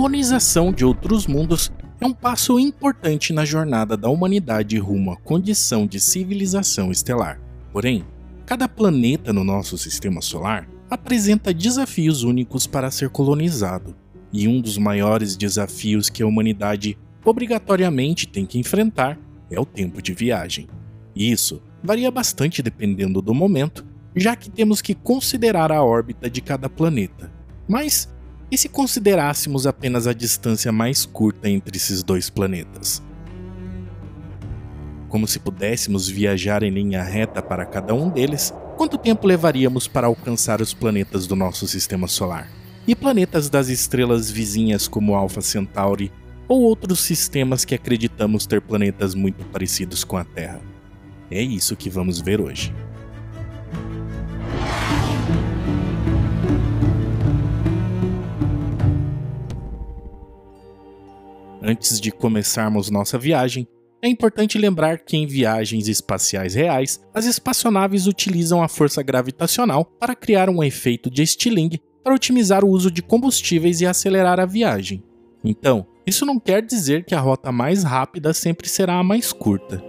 colonização de outros mundos é um passo importante na jornada da humanidade rumo à condição de civilização estelar. Porém, cada planeta no nosso sistema solar apresenta desafios únicos para ser colonizado, e um dos maiores desafios que a humanidade obrigatoriamente tem que enfrentar é o tempo de viagem. Isso varia bastante dependendo do momento, já que temos que considerar a órbita de cada planeta. Mas e se considerássemos apenas a distância mais curta entre esses dois planetas? Como se pudéssemos viajar em linha reta para cada um deles, quanto tempo levaríamos para alcançar os planetas do nosso sistema solar? E planetas das estrelas vizinhas como Alpha Centauri ou outros sistemas que acreditamos ter planetas muito parecidos com a Terra? É isso que vamos ver hoje. Antes de começarmos nossa viagem, é importante lembrar que em viagens espaciais reais, as espaçonaves utilizam a força gravitacional para criar um efeito de estilingue para otimizar o uso de combustíveis e acelerar a viagem. Então, isso não quer dizer que a rota mais rápida sempre será a mais curta.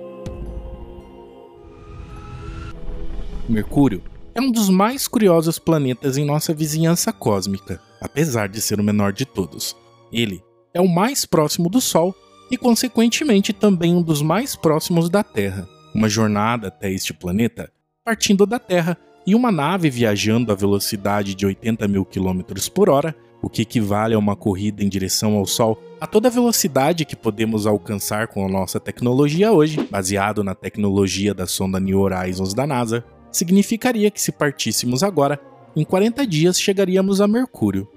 Mercúrio é um dos mais curiosos planetas em nossa vizinhança cósmica, apesar de ser o menor de todos. Ele é o mais próximo do Sol e, consequentemente, também um dos mais próximos da Terra. Uma jornada até este planeta, partindo da Terra, e uma nave viajando a velocidade de 80 mil km por hora, o que equivale a uma corrida em direção ao Sol a toda a velocidade que podemos alcançar com a nossa tecnologia hoje, baseado na tecnologia da sonda New Horizons da NASA, significaria que se partíssemos agora, em 40 dias chegaríamos a Mercúrio.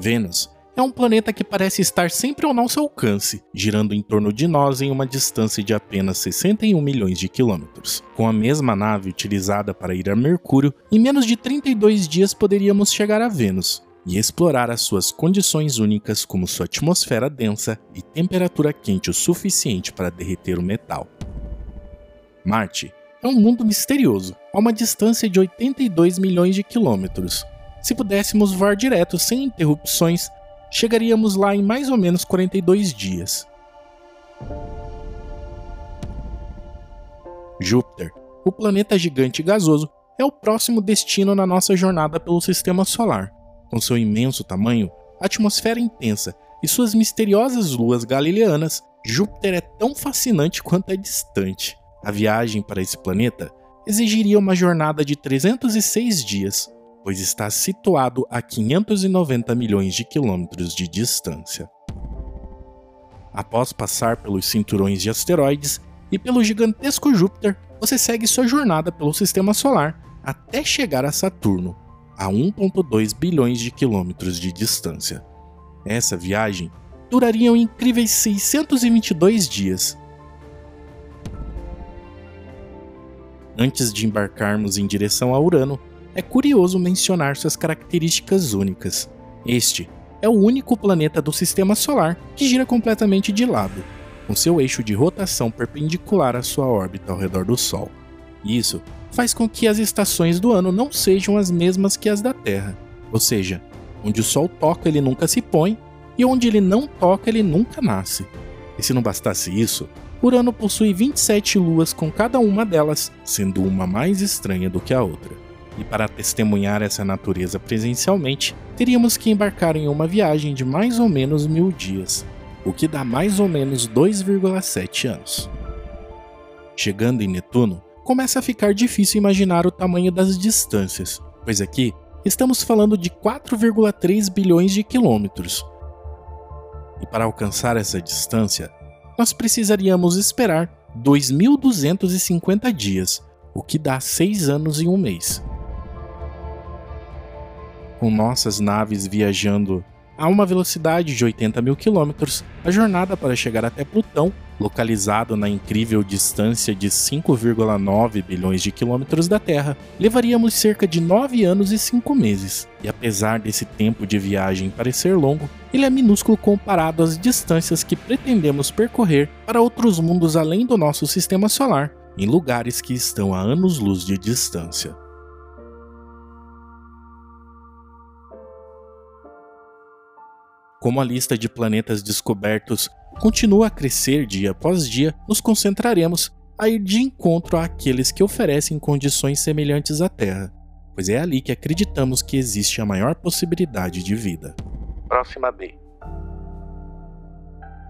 Vênus é um planeta que parece estar sempre ao nosso alcance, girando em torno de nós em uma distância de apenas 61 milhões de quilômetros. Com a mesma nave utilizada para ir a Mercúrio, em menos de 32 dias poderíamos chegar a Vênus e explorar as suas condições únicas, como sua atmosfera densa e temperatura quente o suficiente para derreter o metal. Marte é um mundo misterioso, a uma distância de 82 milhões de quilômetros, se pudéssemos voar direto sem interrupções, chegaríamos lá em mais ou menos 42 dias. Júpiter, o planeta gigante gasoso, é o próximo destino na nossa jornada pelo sistema solar. Com seu imenso tamanho, atmosfera intensa e suas misteriosas luas galileanas, Júpiter é tão fascinante quanto é distante. A viagem para esse planeta exigiria uma jornada de 306 dias, pois está situado a 590 milhões de quilômetros de distância. Após passar pelos cinturões de asteroides e pelo gigantesco Júpiter, você segue sua jornada pelo sistema solar até chegar a Saturno, a 1,2 bilhões de quilômetros de distância. Essa viagem duraria um incríveis 622 dias. Antes de embarcarmos em direção a Urano, é curioso mencionar suas características únicas. Este é o único planeta do sistema solar que gira completamente de lado, com seu eixo de rotação perpendicular à sua órbita ao redor do Sol. Isso faz com que as estações do ano não sejam as mesmas que as da Terra, ou seja, onde o Sol toca ele nunca se põe e onde ele não toca ele nunca nasce. E se não bastasse isso, Urano possui 27 luas com cada uma delas, sendo uma mais estranha do que a outra e para testemunhar essa natureza presencialmente, teríamos que embarcar em uma viagem de mais ou menos mil dias, o que dá mais ou menos 2,7 anos. Chegando em Netuno, começa a ficar difícil imaginar o tamanho das distâncias, pois aqui estamos falando de 4,3 bilhões de quilômetros. E para alcançar essa distância, nós precisaríamos esperar 2.250 dias, o que dá 6 anos e um mês com nossas naves viajando a uma velocidade de 80 mil quilômetros, a jornada para chegar até Plutão, localizado na incrível distância de 5,9 bilhões de quilômetros da Terra, levaríamos cerca de 9 anos e 5 meses. E apesar desse tempo de viagem parecer longo, ele é minúsculo comparado às distâncias que pretendemos percorrer para outros mundos além do nosso sistema solar, em lugares que estão a anos-luz de distância. Como a lista de planetas descobertos continua a crescer dia após dia, nos concentraremos a ir de encontro àqueles que oferecem condições semelhantes à Terra, pois é ali que acreditamos que existe a maior possibilidade de vida. Próxima B.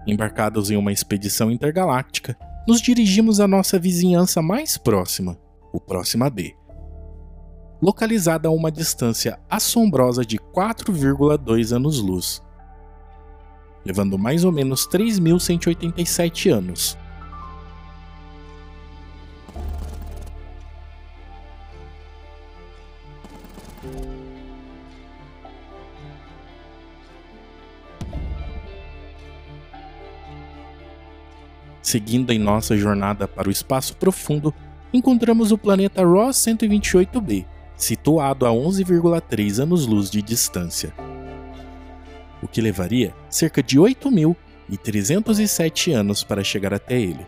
Embarcados em uma expedição intergaláctica, nos dirigimos à nossa vizinhança mais próxima, o Próxima B. Localizada a uma distância assombrosa de 4,2 anos-luz, levando mais ou menos 3.187 anos. Seguindo em nossa jornada para o espaço profundo, encontramos o planeta Ross 128b, situado a 11,3 anos-luz de distância, o que levaria cerca de 8.307 anos para chegar até ele.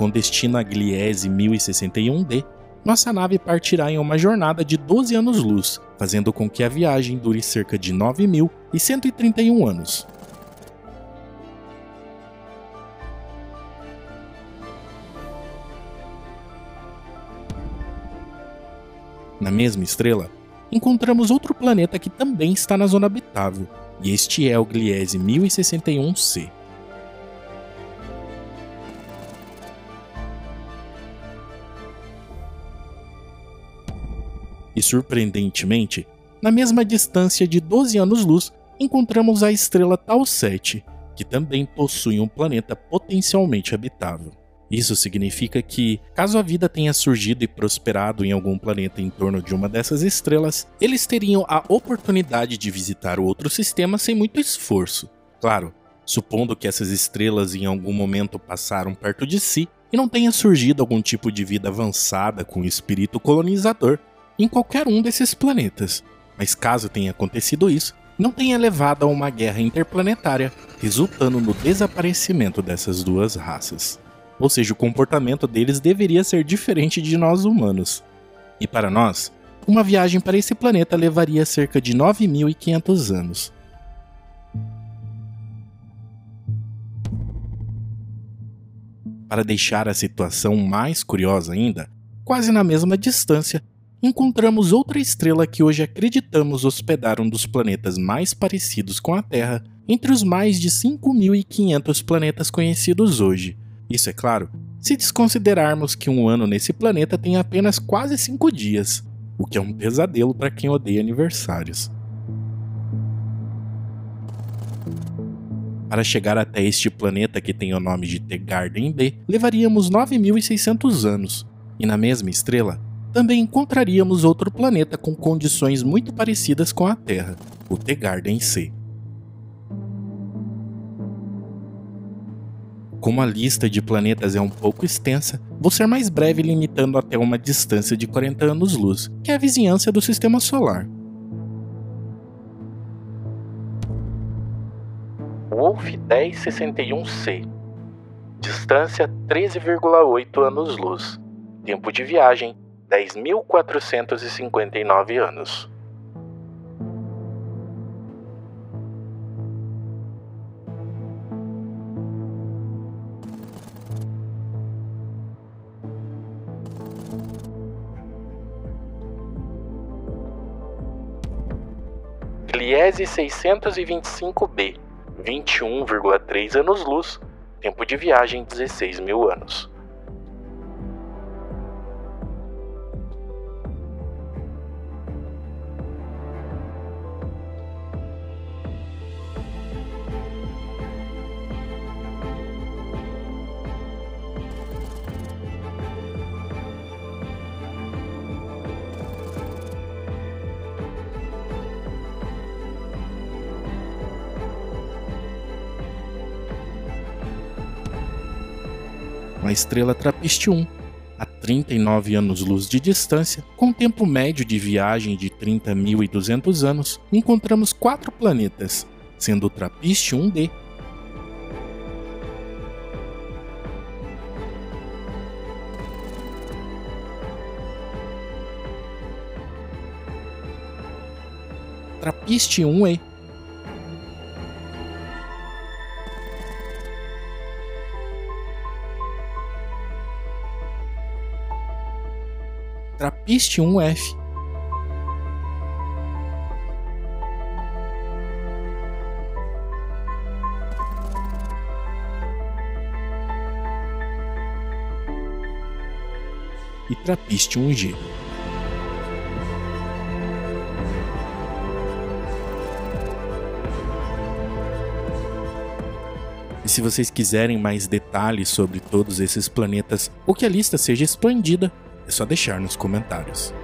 com destino a Gliese 1061d, nossa nave partirá em uma jornada de 12 anos-luz, fazendo com que a viagem dure cerca de 9.131 anos. Na mesma estrela, encontramos outro planeta que também está na zona habitável, e este é o Gliese 1061c. E surpreendentemente, na mesma distância de 12 anos-luz, encontramos a estrela Tau 7, que também possui um planeta potencialmente habitável. Isso significa que, caso a vida tenha surgido e prosperado em algum planeta em torno de uma dessas estrelas, eles teriam a oportunidade de visitar o outro sistema sem muito esforço. Claro, supondo que essas estrelas em algum momento passaram perto de si e não tenha surgido algum tipo de vida avançada com espírito colonizador em qualquer um desses planetas. Mas caso tenha acontecido isso, não tenha levado a uma guerra interplanetária, resultando no desaparecimento dessas duas raças. Ou seja, o comportamento deles deveria ser diferente de nós humanos. E para nós, uma viagem para esse planeta levaria cerca de 9.500 anos. Para deixar a situação mais curiosa ainda, quase na mesma distância, encontramos outra estrela que hoje acreditamos hospedar um dos planetas mais parecidos com a Terra entre os mais de 5.500 planetas conhecidos hoje. Isso é claro, se desconsiderarmos que um ano nesse planeta tem apenas quase 5 dias, o que é um pesadelo para quem odeia aniversários. Para chegar até este planeta que tem o nome de Tegarden B, levaríamos 9.600 anos, e na mesma estrela também encontraríamos outro planeta com condições muito parecidas com a Terra, o Tegarden C. Como a lista de planetas é um pouco extensa, vou ser mais breve limitando até uma distância de 40 anos-luz, que é a vizinhança do Sistema Solar. Wolf 1061c Distância 13,8 anos-luz Tempo de viagem 10.459 anos. Gliese 625b, 21,3 anos-luz, tempo de viagem 16 mil anos. a estrela Trappist-1, a 39 anos-luz de distância, com tempo médio de viagem de 30.200 anos, encontramos quatro planetas, sendo o Trappist 1D Trappist 1E Trapiste 1F. E Trapiste 1G. E se vocês quiserem mais detalhes sobre todos esses planetas ou que a lista seja expandida, é só deixar nos comentários.